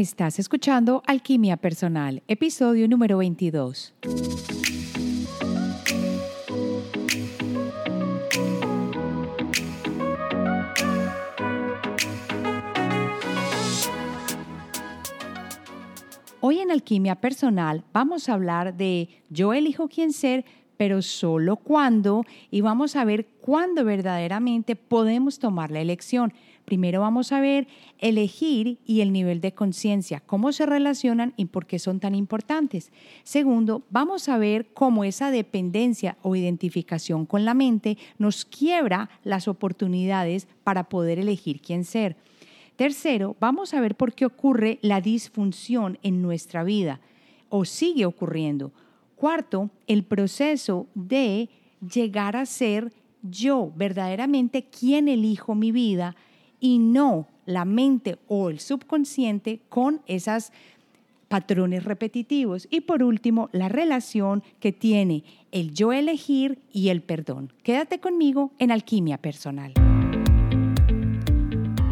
estás escuchando Alquimia Personal, episodio número 22. Hoy en Alquimia Personal vamos a hablar de yo elijo quién ser, pero solo cuando, y vamos a ver cuándo verdaderamente podemos tomar la elección. Primero vamos a ver elegir y el nivel de conciencia, cómo se relacionan y por qué son tan importantes. Segundo, vamos a ver cómo esa dependencia o identificación con la mente nos quiebra las oportunidades para poder elegir quién ser. Tercero, vamos a ver por qué ocurre la disfunción en nuestra vida o sigue ocurriendo. Cuarto, el proceso de llegar a ser yo verdaderamente quien elijo mi vida y no la mente o el subconsciente con esos patrones repetitivos. Y por último, la relación que tiene el yo elegir y el perdón. Quédate conmigo en Alquimia Personal.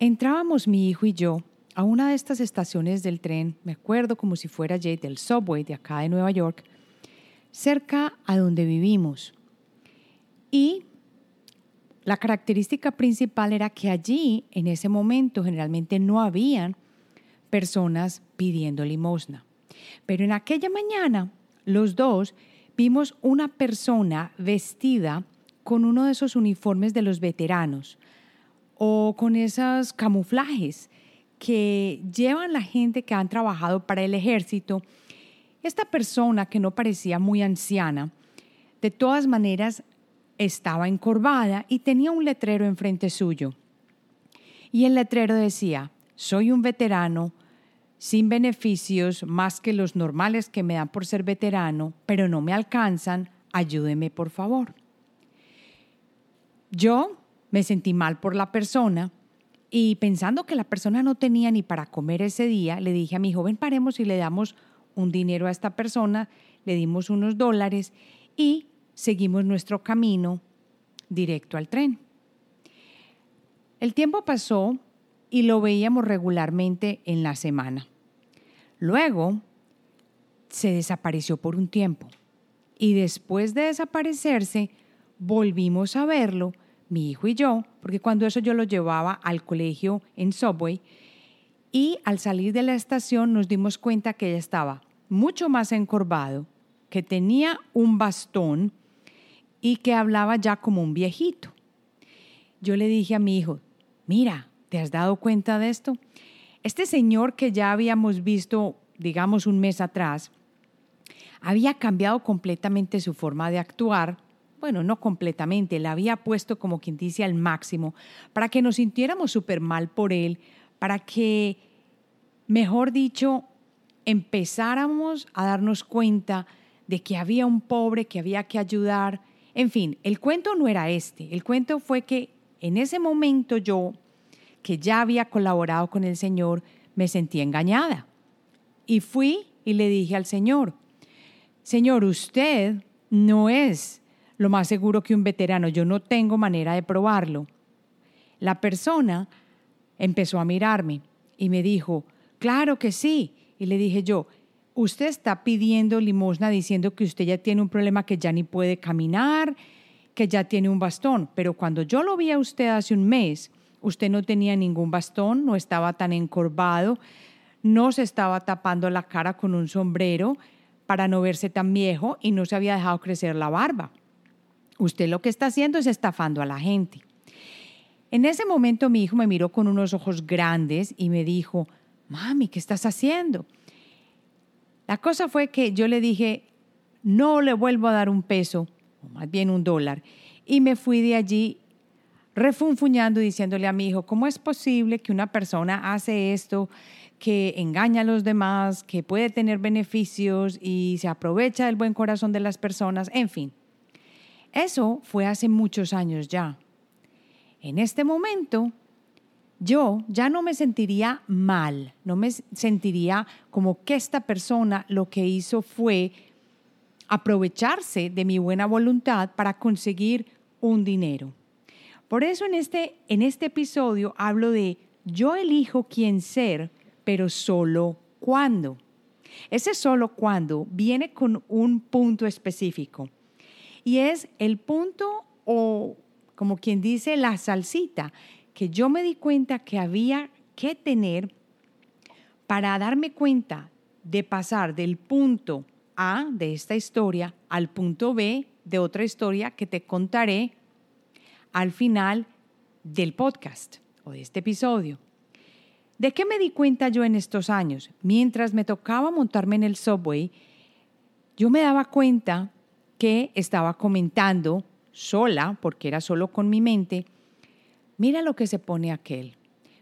Entrábamos mi hijo y yo a una de estas estaciones del tren, me acuerdo como si fuera Jay del subway de acá de Nueva York, cerca a donde vivimos. Y la característica principal era que allí, en ese momento, generalmente no habían personas pidiendo limosna. Pero en aquella mañana, los dos vimos una persona vestida con uno de esos uniformes de los veteranos, o con esos camuflajes que llevan la gente que han trabajado para el ejército. Esta persona que no parecía muy anciana, de todas maneras estaba encorvada y tenía un letrero enfrente suyo. Y el letrero decía, soy un veterano sin beneficios más que los normales que me dan por ser veterano, pero no me alcanzan, ayúdeme por favor. Yo me sentí mal por la persona y pensando que la persona no tenía ni para comer ese día, le dije a mi joven, paremos y le damos un dinero a esta persona, le dimos unos dólares y seguimos nuestro camino directo al tren. El tiempo pasó y lo veíamos regularmente en la semana. Luego se desapareció por un tiempo y después de desaparecerse volvimos a verlo mi hijo y yo, porque cuando eso yo lo llevaba al colegio en subway y al salir de la estación nos dimos cuenta que ella estaba mucho más encorvado, que tenía un bastón y que hablaba ya como un viejito. Yo le dije a mi hijo, mira, ¿te has dado cuenta de esto? Este señor que ya habíamos visto, digamos, un mes atrás, había cambiado completamente su forma de actuar bueno, no completamente, la había puesto como quien dice al máximo, para que nos sintiéramos súper mal por él, para que, mejor dicho, empezáramos a darnos cuenta de que había un pobre que había que ayudar. En fin, el cuento no era este, el cuento fue que en ese momento yo, que ya había colaborado con el Señor, me sentí engañada. Y fui y le dije al Señor, Señor, usted no es lo más seguro que un veterano. Yo no tengo manera de probarlo. La persona empezó a mirarme y me dijo, claro que sí. Y le dije yo, usted está pidiendo limosna diciendo que usted ya tiene un problema que ya ni puede caminar, que ya tiene un bastón. Pero cuando yo lo vi a usted hace un mes, usted no tenía ningún bastón, no estaba tan encorvado, no se estaba tapando la cara con un sombrero para no verse tan viejo y no se había dejado crecer la barba. Usted lo que está haciendo es estafando a la gente. En ese momento mi hijo me miró con unos ojos grandes y me dijo, mami, ¿qué estás haciendo? La cosa fue que yo le dije, no le vuelvo a dar un peso, o más bien un dólar, y me fui de allí refunfuñando diciéndole a mi hijo, ¿cómo es posible que una persona hace esto que engaña a los demás, que puede tener beneficios y se aprovecha del buen corazón de las personas, en fin. Eso fue hace muchos años ya. En este momento, yo ya no me sentiría mal, no me sentiría como que esta persona lo que hizo fue aprovecharse de mi buena voluntad para conseguir un dinero. Por eso en este, en este episodio hablo de yo elijo quién ser, pero solo cuándo. Ese solo cuándo viene con un punto específico y es el punto o como quien dice la salsita que yo me di cuenta que había que tener para darme cuenta de pasar del punto A de esta historia al punto B de otra historia que te contaré al final del podcast o de este episodio. ¿De qué me di cuenta yo en estos años? Mientras me tocaba montarme en el subway, yo me daba cuenta que estaba comentando sola, porque era solo con mi mente, mira lo que se pone aquel.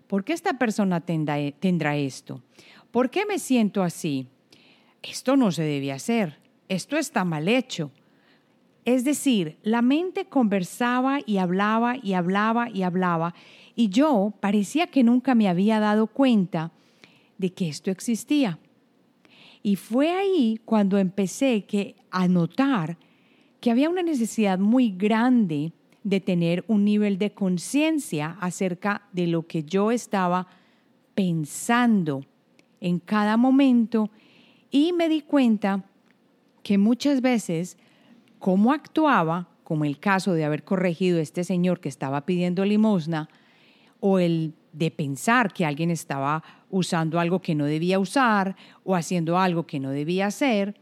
¿Por qué esta persona tendrá, esto? ¿Por qué me siento así? Esto no se debe hacer. Esto está mal hecho. Es decir, la mente conversaba y hablaba y hablaba y hablaba y yo parecía que nunca me había dado cuenta de que esto existía. Y fue ahí cuando empecé que, a notar que había una necesidad muy grande de tener un nivel de conciencia acerca de lo que yo estaba pensando en cada momento y me di cuenta que muchas veces cómo actuaba, como el caso de haber corregido a este señor que estaba pidiendo limosna, o el de pensar que alguien estaba usando algo que no debía usar o haciendo algo que no debía hacer,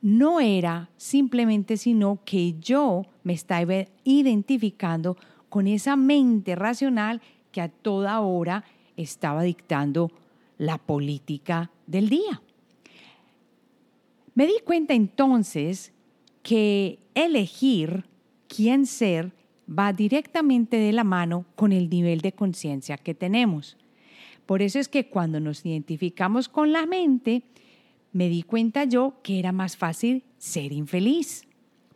no era simplemente sino que yo me estaba identificando con esa mente racional que a toda hora estaba dictando la política del día. Me di cuenta entonces que elegir quién ser va directamente de la mano con el nivel de conciencia que tenemos. Por eso es que cuando nos identificamos con la mente, me di cuenta yo que era más fácil ser infeliz,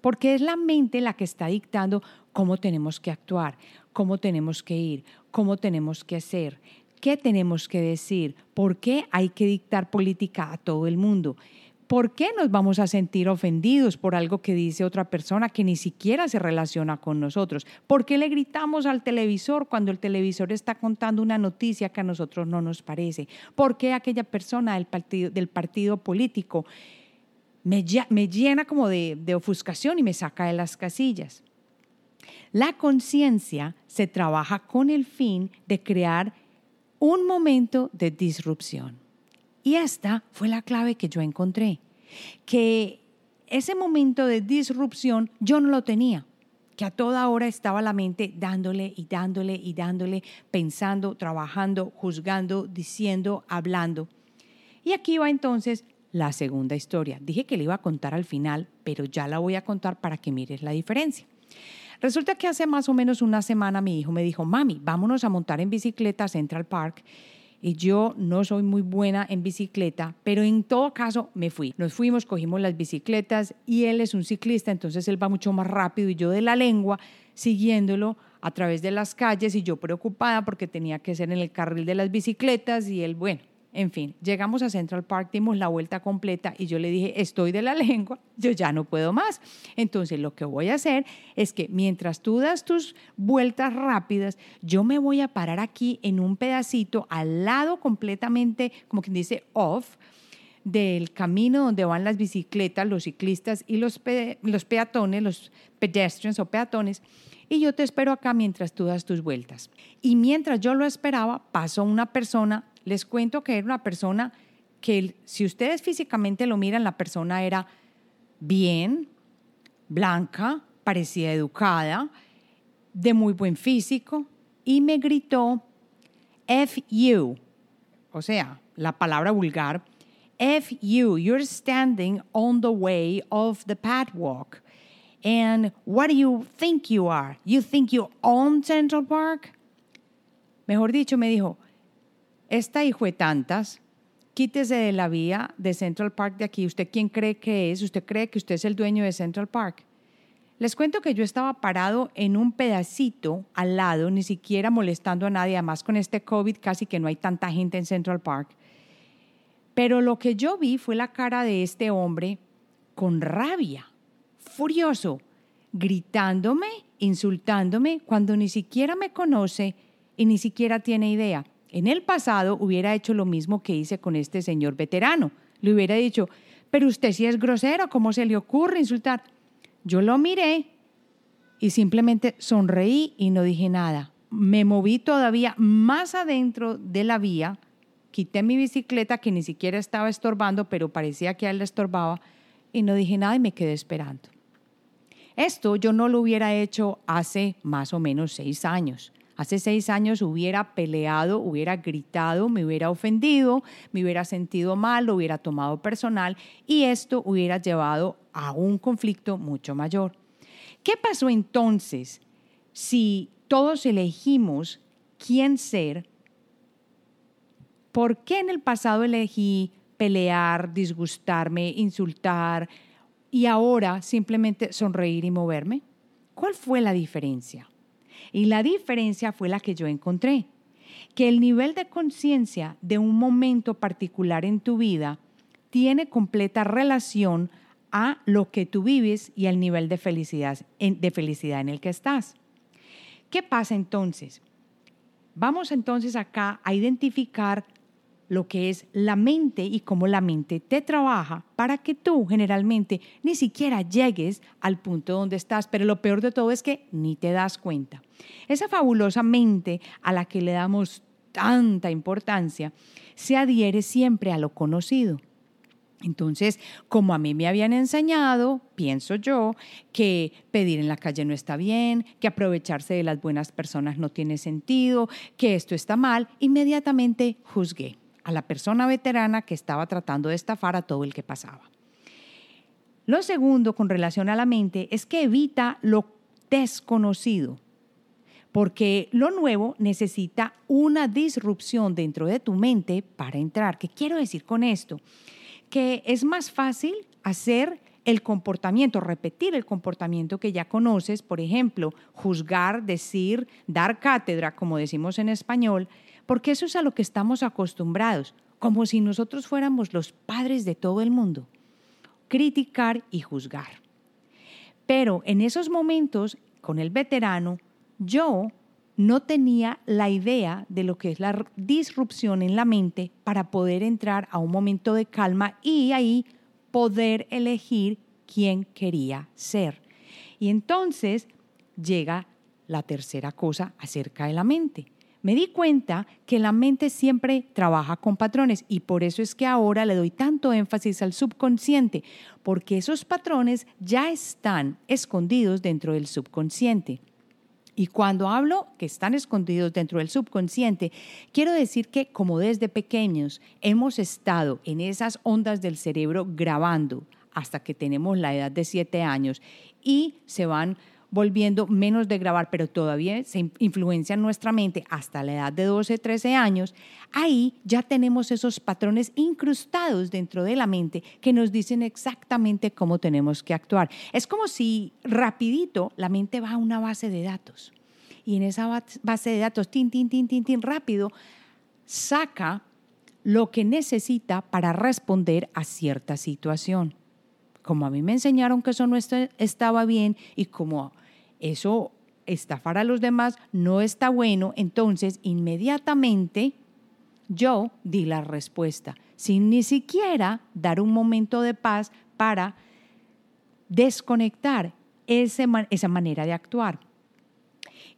porque es la mente la que está dictando cómo tenemos que actuar, cómo tenemos que ir, cómo tenemos que hacer, qué tenemos que decir, por qué hay que dictar política a todo el mundo. ¿Por qué nos vamos a sentir ofendidos por algo que dice otra persona que ni siquiera se relaciona con nosotros? ¿Por qué le gritamos al televisor cuando el televisor está contando una noticia que a nosotros no nos parece? ¿Por qué aquella persona del partido, del partido político me, llena como de ofuscación y me saca de las casillas? La conciencia se trabaja con el fin de crear un momento de disrupción. Y esta fue la clave que yo encontré, que ese momento de disrupción yo no lo tenía, que a toda hora estaba la mente dándole y dándole y dándole, pensando, trabajando, juzgando, diciendo, hablando. Y aquí va entonces la segunda historia. Dije que le iba a contar al final, pero ya la voy a contar para que mires la diferencia. Resulta que hace más o menos una semana mi hijo me dijo, mami, vámonos a montar en bicicleta a Central Park y yo no soy muy buena en bicicleta, pero en todo caso me fui. Nos fuimos, cogimos las bicicletas y él es un ciclista, entonces él va mucho más rápido y yo de la lengua siguiéndolo a través de las calles y yo preocupada porque tenía que ser en el carril de las bicicletas y él, bueno, en fin, llegamos a Central Park, dimos la vuelta completa y yo le dije, estoy de la lengua, yo ya no puedo más. Entonces lo que voy a hacer es que mientras tú das tus vueltas rápidas, yo me voy a parar aquí en un pedacito al lado completamente, como quien dice, off del camino donde van las bicicletas, los ciclistas y los, los peatones, los pedestrians o peatones, y yo te espero acá mientras tú das tus vueltas. Y mientras yo lo esperaba, pasó una persona les cuento que era una persona que si ustedes físicamente lo miran, la persona era bien, blanca, parecía educada, de muy buen físico, y me gritó, F you, o sea, la palabra vulgar, F you, you're standing on the way of the padwalk. And what do you think you are? You think you own Central Park? Mejor dicho, me dijo, esta hijo de tantas quítese de la vía de Central Park de aquí. ¿Usted quién cree que es? ¿Usted cree que usted es el dueño de Central Park? Les cuento que yo estaba parado en un pedacito al lado, ni siquiera molestando a nadie, además con este COVID casi que no hay tanta gente en Central Park. Pero lo que yo vi fue la cara de este hombre con rabia, furioso, gritándome, insultándome, cuando ni siquiera me conoce y ni siquiera tiene idea. En el pasado hubiera hecho lo mismo que hice con este señor veterano. Le hubiera dicho, pero usted sí es grosero, ¿cómo se le ocurre insultar? Yo lo miré y simplemente sonreí y no dije nada. Me moví todavía más adentro de la vía, quité mi bicicleta que ni siquiera estaba estorbando, pero parecía que a él le estorbaba, y no dije nada y me quedé esperando. Esto yo no lo hubiera hecho hace más o menos seis años. Hace seis años hubiera peleado, hubiera gritado, me hubiera ofendido, me hubiera sentido mal, lo hubiera tomado personal y esto hubiera llevado a un conflicto mucho mayor. ¿Qué pasó entonces si todos elegimos quién ser? ¿Por qué en el pasado elegí pelear, disgustarme, insultar y ahora simplemente sonreír y moverme? ¿Cuál fue la diferencia? Y la diferencia fue la que yo encontré, que el nivel de conciencia de un momento particular en tu vida tiene completa relación a lo que tú vives y al nivel de felicidad, de felicidad en el que estás. ¿Qué pasa entonces? Vamos entonces acá a identificar lo que es la mente y cómo la mente te trabaja para que tú generalmente ni siquiera llegues al punto donde estás, pero lo peor de todo es que ni te das cuenta. Esa fabulosa mente a la que le damos tanta importancia se adhiere siempre a lo conocido. Entonces, como a mí me habían enseñado, pienso yo, que pedir en la calle no está bien, que aprovecharse de las buenas personas no tiene sentido, que esto está mal, inmediatamente juzgué a la persona veterana que estaba tratando de estafar a todo el que pasaba. Lo segundo con relación a la mente es que evita lo desconocido, porque lo nuevo necesita una disrupción dentro de tu mente para entrar. ¿Qué quiero decir con esto? Que es más fácil hacer el comportamiento, repetir el comportamiento que ya conoces, por ejemplo, juzgar, decir, dar cátedra, como decimos en español, porque eso es a lo que estamos acostumbrados, como si nosotros fuéramos los padres de todo el mundo, criticar y juzgar. Pero en esos momentos, con el veterano, yo no tenía la idea de lo que es la disrupción en la mente para poder entrar a un momento de calma y ahí poder elegir quién quería ser. Y entonces llega la tercera cosa acerca de la mente me di cuenta que la mente siempre trabaja con patrones y por eso es que ahora le doy tanto énfasis al subconsciente, porque esos patrones ya están escondidos dentro del subconsciente. Y cuando hablo que están escondidos dentro del subconsciente, quiero decir que como desde pequeños hemos estado en esas ondas del cerebro grabando hasta que tenemos la edad de siete años y se van volviendo menos de grabar, pero todavía se influencia en nuestra mente hasta la edad de 12, 13 años, ahí ya tenemos esos patrones incrustados dentro de la mente que nos dicen exactamente cómo tenemos que actuar. Es como si rapidito la mente va a una base de datos y en esa base de datos, tin, tin, tin, tin, tin, rápido, saca lo que necesita para responder a cierta situación. Como a mí me enseñaron que eso no estaba bien y como eso estafar a los demás no está bueno, entonces inmediatamente yo di la respuesta, sin ni siquiera dar un momento de paz para desconectar esa manera de actuar.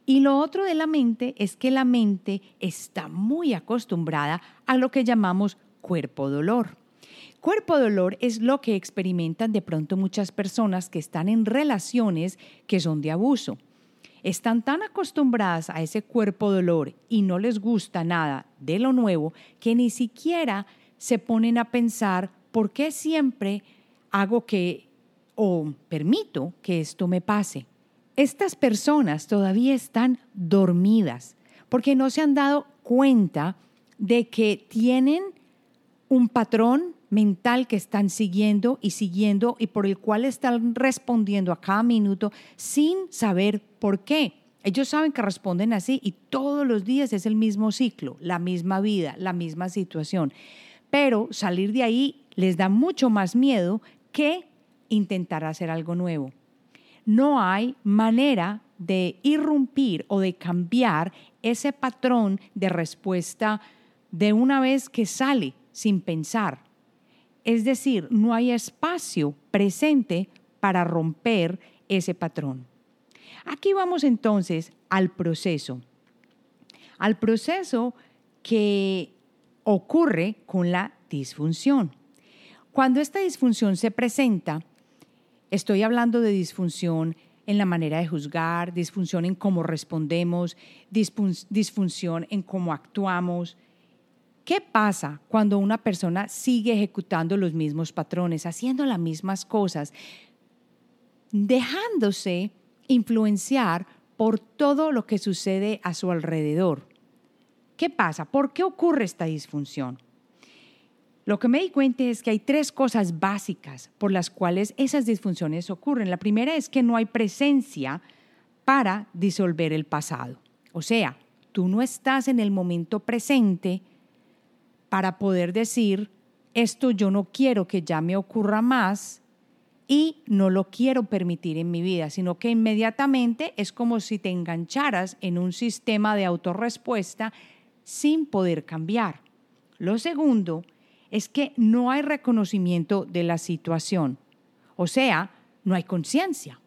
Y lo otro de la mente es que la mente está muy acostumbrada a lo que llamamos cuerpo dolor. Cuerpo dolor es lo que experimentan de pronto muchas personas que están en relaciones que son de abuso. Están tan acostumbradas a ese cuerpo dolor y no les gusta nada de lo nuevo que ni siquiera se ponen a pensar por qué siempre hago que o permito que esto me pase. Estas personas todavía están dormidas porque no se han dado cuenta de que tienen un patrón mental que están siguiendo y siguiendo y por el cual están respondiendo a cada minuto sin saber por qué. Ellos saben que responden así y todos los días es el mismo ciclo, la misma vida, la misma situación. Pero salir de ahí les da mucho más miedo que intentar hacer algo nuevo. No hay manera de irrumpir o de cambiar ese patrón de respuesta de una vez que sale sin pensar. Es decir, no hay espacio presente para romper ese patrón. Aquí vamos entonces al proceso. Al proceso que ocurre con la disfunción. Cuando esta disfunción se presenta, estoy hablando de disfunción en la manera de juzgar, disfunción en cómo respondemos, disfunción en cómo actuamos. ¿Qué pasa cuando una persona sigue ejecutando los mismos patrones, haciendo las mismas cosas, dejándose influenciar por todo lo que sucede a su alrededor? ¿Qué pasa? ¿Por qué ocurre esta disfunción? Lo que me di cuenta es que hay tres cosas básicas por las cuales esas disfunciones ocurren. La primera es que no hay presencia para disolver el pasado. O sea, tú no estás en el momento presente para poder decir, esto yo no quiero que ya me ocurra más y no lo quiero permitir en mi vida, sino que inmediatamente es como si te engancharas en un sistema de autorrespuesta sin poder cambiar. Lo segundo es que no hay reconocimiento de la situación. O sea, no hay conciencia.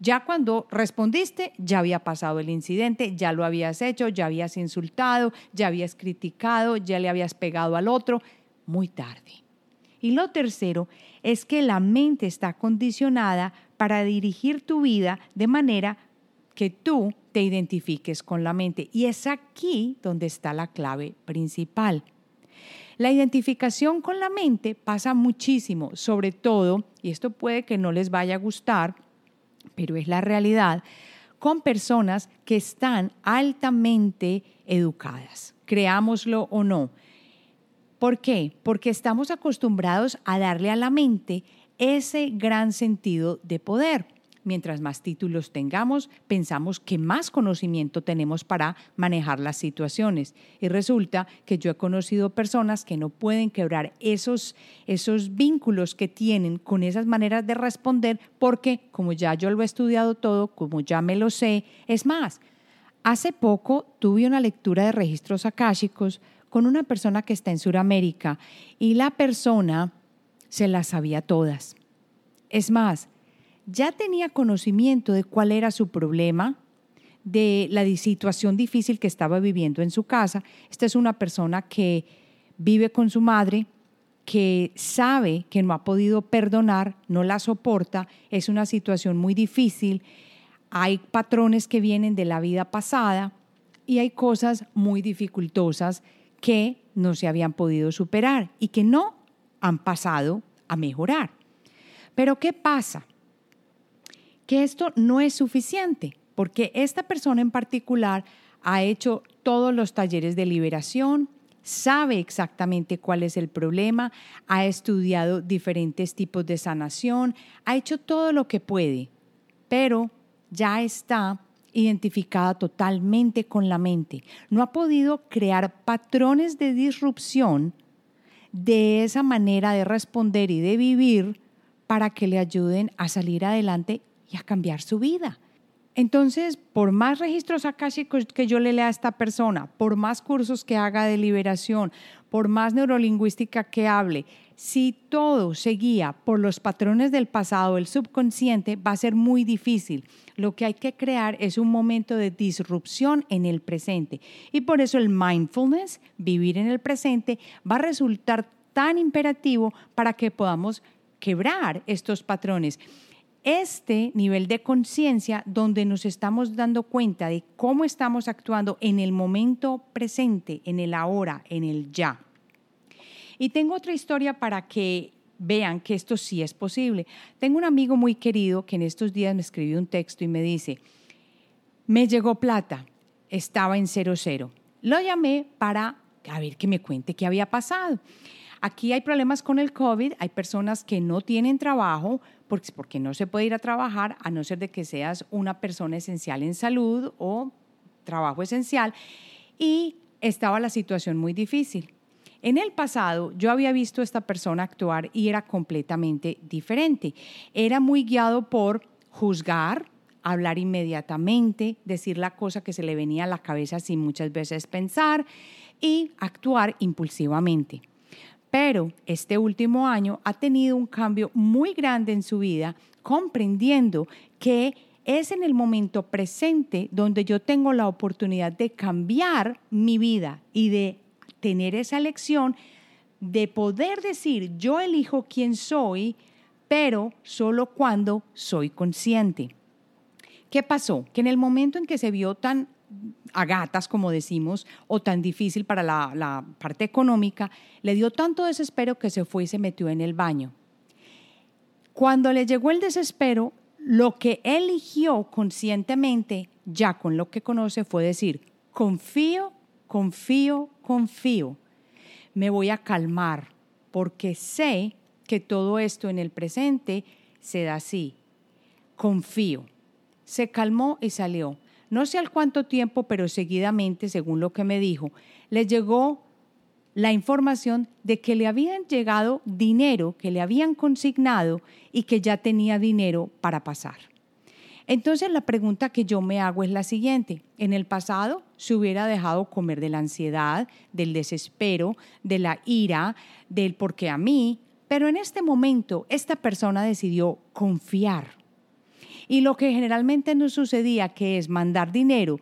Ya cuando respondiste, ya había pasado el incidente, ya lo habías hecho, ya habías insultado, ya habías criticado, ya le habías pegado al otro, muy tarde. Y lo tercero es que la mente está condicionada para dirigir tu vida de manera que tú te identifiques con la mente. Y es aquí donde está la clave principal. La identificación con la mente pasa muchísimo, sobre todo, y esto puede que no les vaya a gustar, pero es la realidad, con personas que están altamente educadas, creámoslo o no. ¿Por qué? Porque estamos acostumbrados a darle a la mente ese gran sentido de poder. Mientras más títulos tengamos, pensamos que más conocimiento tenemos para manejar las situaciones. Y resulta que yo he conocido personas que no pueden quebrar esos, esos vínculos que tienen con esas maneras de responder porque como ya yo lo he estudiado todo, como ya me lo sé, es más, hace poco tuve una lectura de registros akáshicos con una persona que está en Sudamérica y la persona se las sabía todas. Es más, ya tenía conocimiento de cuál era su problema, de la situación difícil que estaba viviendo en su casa. Esta es una persona que vive con su madre, que sabe que no ha podido perdonar, no la soporta, es una situación muy difícil, hay patrones que vienen de la vida pasada y hay cosas muy dificultosas que no se habían podido superar y que no han pasado a mejorar. Pero ¿qué pasa? Que esto no es suficiente, porque esta persona en particular ha hecho todos los talleres de liberación, sabe exactamente cuál es el problema, ha estudiado diferentes tipos de sanación, ha hecho todo lo que puede, pero ya está identificada totalmente con la mente. No ha podido crear patrones de disrupción de esa manera de responder y de vivir para que le ayuden a salir adelante y a cambiar su vida. Entonces, por más registros akáshicos que yo le lea a esta persona, por más cursos que haga de liberación, por más neurolingüística que hable, si todo se guía por los patrones del pasado, el subconsciente, va a ser muy difícil. Lo que hay que crear es un momento de disrupción en el presente. Y por eso el mindfulness, vivir en el presente, va a resultar tan imperativo para que podamos quebrar estos patrones este nivel de conciencia donde nos estamos dando cuenta de cómo estamos actuando en el momento presente, en el ahora, en el ya. Y tengo otra historia para que vean que esto sí es posible. Tengo un amigo muy querido que en estos días me escribió un texto y me dice, me llegó plata, estaba en cero cero. Lo llamé para a ver que me cuente qué había pasado. Aquí hay problemas con el COVID, hay personas que no tienen trabajo porque, no se puede ir a trabajar a no ser de que seas una persona esencial en salud o trabajo esencial y estaba la situación muy difícil. En el pasado yo había visto a esta persona actuar y era completamente diferente. Era muy guiado por juzgar, hablar inmediatamente, decir la cosa que se le venía a la cabeza sin muchas veces pensar y actuar impulsivamente. Pero este último año ha tenido un cambio muy grande en su vida, comprendiendo que es en el momento presente donde yo tengo la oportunidad de cambiar mi vida y de tener esa elección de poder decir, yo elijo quién soy, pero solo cuando soy consciente. ¿Qué pasó? Que en el momento en que se vio tan a gatas, como decimos, o tan difícil para la, parte económica, le dio tanto desespero que se fue y se metió en el baño. Cuando le llegó el desespero, lo que eligió conscientemente, ya con lo que conoce, fue decir, confío, confío, confío. Me voy a calmar porque sé que todo esto en el presente se da así. Confío. Se calmó y salió. No sé al cuánto tiempo, pero seguidamente, según lo que me dijo, le llegó la información de que le habían llegado dinero, que le habían consignado y que ya tenía dinero para pasar. Entonces la pregunta que yo me hago es la siguiente. En el pasado se hubiera dejado comer de la ansiedad, del desespero, de la ira, del por qué a mí, pero en este momento esta persona decidió confiar y lo que generalmente nos sucedía, que es mandar dinero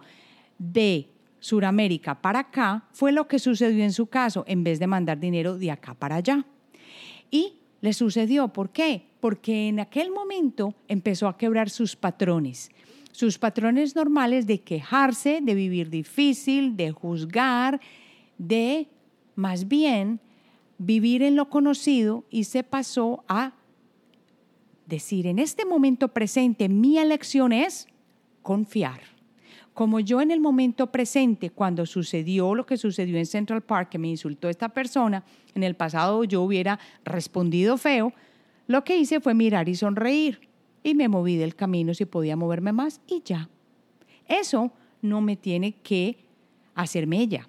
de Suramérica para acá, fue lo que sucedió en su caso, en vez de mandar dinero de acá para allá. Y le sucedió, ¿por qué? Porque en aquel momento empezó a quebrar sus patrones, sus patrones normales de quejarse, de vivir difícil, de juzgar, de más bien vivir en lo conocido y se pasó a decir, en este momento presente, mi elección es confiar. Como yo en el momento presente, cuando sucedió lo que sucedió en Central Park, que me insultó esta persona, en el pasado yo hubiera respondido feo, lo que hice fue mirar y sonreír. Y me moví del camino si podía moverme más y ya. Eso no me tiene que hacerme ella.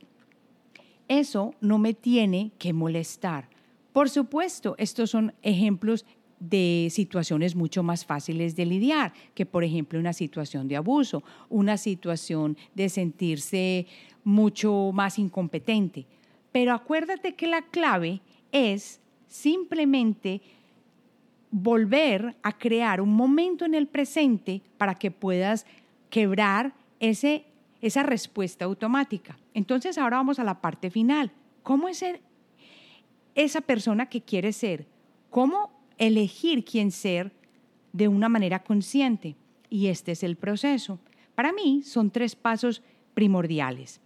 Eso no me tiene que molestar. Por supuesto, estos son ejemplos de situaciones mucho más fáciles de lidiar, que por ejemplo una situación de abuso, una situación de sentirse mucho más incompetente. Pero acuérdate que la clave es simplemente volver a crear un momento en el presente para que puedas quebrar ese, esa respuesta automática. Entonces ahora vamos a la parte final. ¿Cómo es ser esa persona que quiere ser? ¿Cómo elegir quién ser de una manera consciente. Y este es el proceso. Para mí son tres pasos primordiales.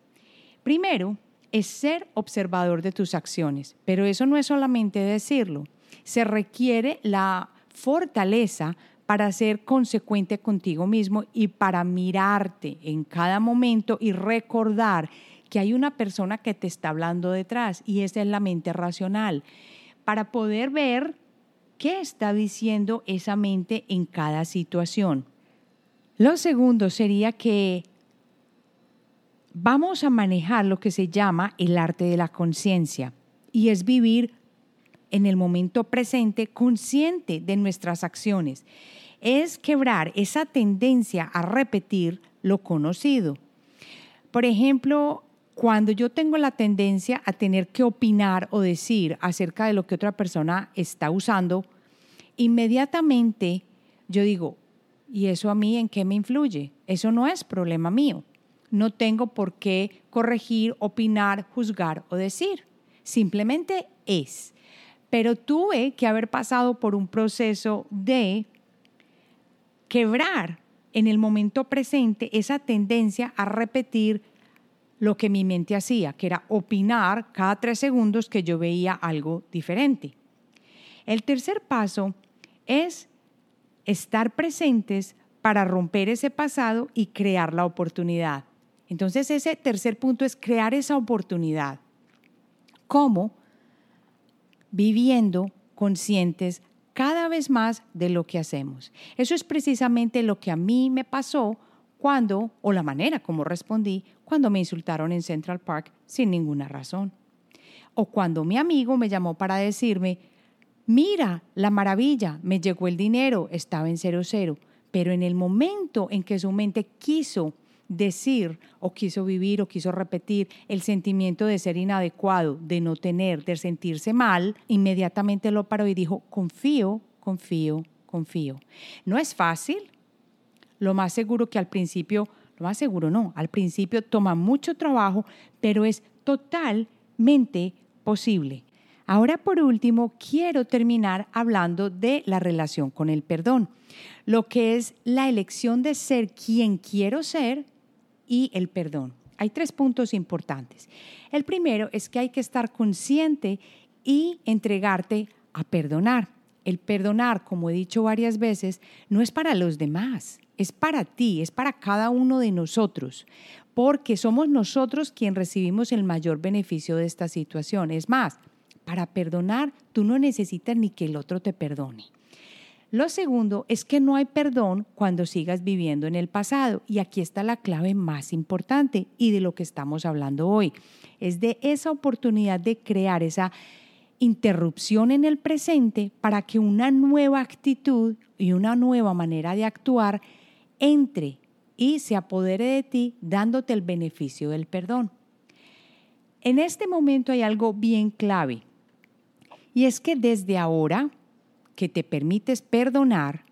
Primero, es ser observador de tus acciones, pero eso no es solamente decirlo. Se requiere la fortaleza para ser consecuente contigo mismo y para mirarte en cada momento y recordar que hay una persona que te está hablando detrás y esa es la mente racional, para poder ver qué está diciendo esa mente en cada situación. Lo segundo sería que vamos a manejar lo que se llama el arte de la conciencia y es vivir en el momento presente consciente de nuestras acciones. Es quebrar esa tendencia a repetir lo conocido. Por ejemplo, cuando yo tengo la tendencia a tener que opinar o decir acerca de lo que otra persona está usando, inmediatamente yo digo, ¿y eso a mí en qué me influye? Eso no es problema mío. No tengo por qué corregir, opinar, juzgar o decir. Simplemente es. Pero tuve que haber pasado por un proceso de quebrar en el momento presente esa tendencia a repetir lo que mi mente hacía, que era opinar cada tres segundos que yo veía algo diferente. El tercer paso es estar presentes para romper ese pasado y crear la oportunidad. Entonces ese tercer punto es crear esa oportunidad. ¿Cómo? Viviendo conscientes cada vez más de lo que hacemos. Eso es precisamente lo que a mí me pasó cuando, o la manera como respondí, cuando me insultaron en Central Park sin ninguna razón. O cuando mi amigo me llamó para decirme, mira, la maravilla, me llegó el dinero, estaba en cero cero. Pero en el momento en que su mente quiso decir o quiso vivir o quiso repetir el sentimiento de ser inadecuado, de no tener, de sentirse mal, inmediatamente lo paró y dijo, confío, confío, confío. No es fácil. Lo más seguro que al principio, lo más seguro no, al principio toma mucho trabajo, pero es totalmente posible. Ahora, por último, quiero terminar hablando de la relación con el perdón, lo que es la elección de ser quien quiero ser y el perdón. Hay tres puntos importantes. El primero es que hay que estar consciente y entregarte a perdonar. El perdonar, como he dicho varias veces, no es para los demás, es para ti, es para cada uno de nosotros, porque somos nosotros quien recibimos el mayor beneficio de esta situación. Es más, para perdonar tú no necesitas ni que el otro te perdone. Lo segundo es que no hay perdón cuando sigas viviendo en el pasado. Y aquí está la clave más importante y de lo que estamos hablando hoy. Es de esa oportunidad de crear esa interrupción en el presente para que una nueva actitud y una nueva manera de actuar entre y se apodere de ti dándote el beneficio del perdón. En este momento hay algo bien clave y es que desde ahora que te permites perdonar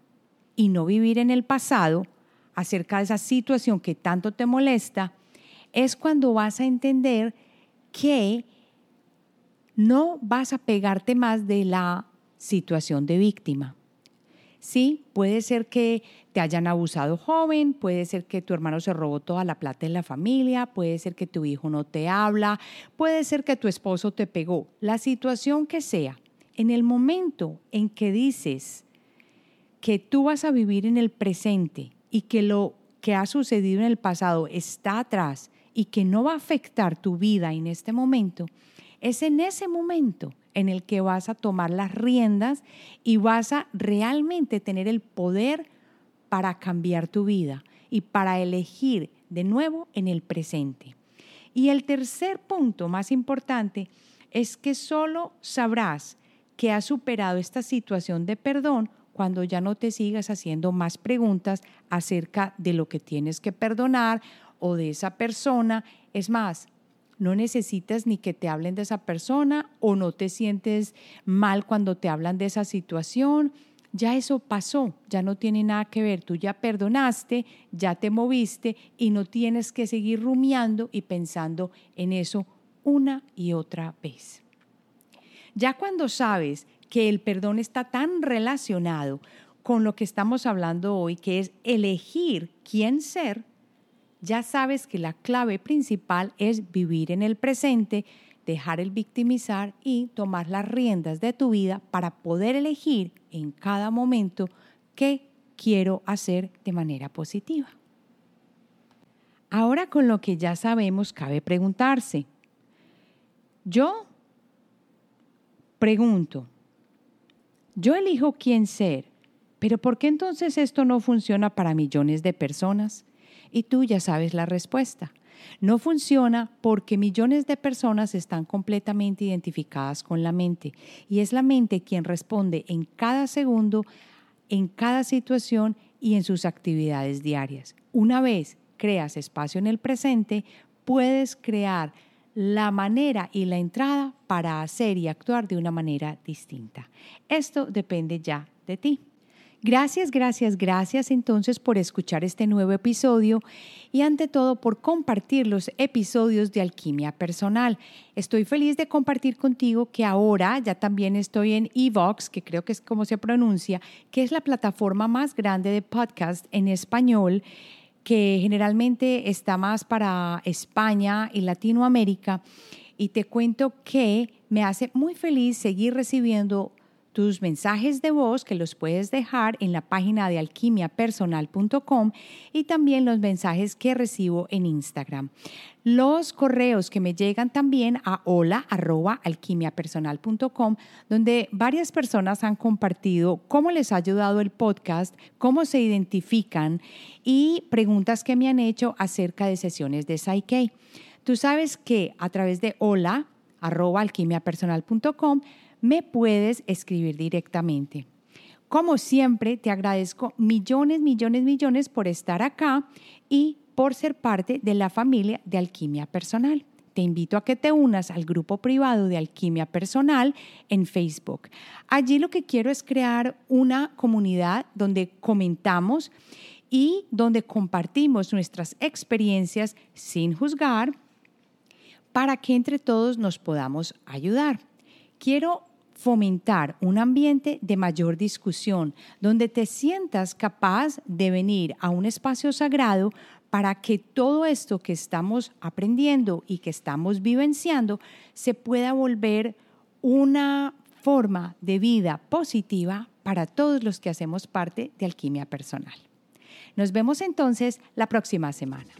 y no vivir en el pasado acerca de esa situación que tanto te molesta, es cuando vas a entender que no vas a pegarte más de la situación de víctima. Sí, puede ser que te hayan abusado joven, puede ser que tu hermano se robó toda la plata en la familia, puede ser que tu hijo no te habla, puede ser que tu esposo te pegó, la situación que sea. En el momento en que dices que tú vas a vivir en el presente y que lo que ha sucedido en el pasado está atrás y que no va a afectar tu vida en este momento, es en ese momento en el que vas a tomar las riendas y vas a realmente tener el poder para cambiar tu vida y para elegir de nuevo en el presente. Y el tercer punto más importante es que solo sabrás que has superado esta situación de perdón cuando ya no te sigas haciendo más preguntas acerca de lo que tienes que perdonar o de esa persona. Es más, no necesitas ni que te hablen de esa persona o no te sientes mal cuando te hablan de esa situación. Ya eso pasó, ya no tiene nada que ver. Tú ya perdonaste, ya te moviste y no tienes que seguir rumiando y pensando en eso una y otra vez. Ya cuando sabes que el perdón está tan relacionado con lo que estamos hablando hoy, que es elegir quién ser, ya sabes que la clave principal es vivir en el presente, dejar el victimizar y tomar las riendas de tu vida para poder elegir en cada momento qué quiero hacer de manera positiva. Ahora con lo que ya sabemos, cabe preguntarse, ¿yo Pregunto, yo elijo quién ser, pero ¿por qué entonces esto no funciona para millones de personas? Y tú ya sabes la respuesta. No funciona porque millones de personas están completamente identificadas con la mente y es la mente quien responde en cada segundo, en cada situación y en sus actividades diarias. Una vez creas espacio en el presente, puedes crear la manera y la entrada para hacer y actuar de una manera distinta. Esto depende ya de ti. Gracias, gracias, gracias entonces por escuchar este nuevo episodio y ante todo por compartir los episodios de Alquimia Personal. Estoy feliz de compartir contigo que ahora ya también estoy en Evox, que creo que es como se pronuncia, que es la plataforma más grande de podcast en español que generalmente está más para España y Latinoamérica. Y te cuento que me hace muy feliz seguir recibiendo tus mensajes de voz que los puedes dejar en la página de alquimiapersonal.com y también los mensajes que recibo en Instagram. Los correos que me llegan también a hola@alquimiapersonal.com donde varias personas han compartido cómo les ha ayudado el podcast, cómo se identifican y preguntas que me han hecho acerca de sesiones de Psyche. Tú sabes que a través de hola alquimiapersonal.com me puedes escribir directamente. Como siempre, te agradezco millones, millones, millones por estar acá y por ser parte de la familia de Alquimia Personal. Te invito a que te unas al grupo privado de Alquimia Personal en Facebook. Allí lo que quiero es crear una comunidad donde comentamos y donde compartimos nuestras experiencias sin juzgar para que entre todos nos podamos ayudar. Quiero fomentar un ambiente de mayor discusión, donde te sientas capaz de venir a un espacio sagrado para que todo esto que estamos aprendiendo y que estamos vivenciando se pueda volver una forma de vida positiva para todos los que hacemos parte de Alquimia Personal. Nos vemos entonces la próxima semana.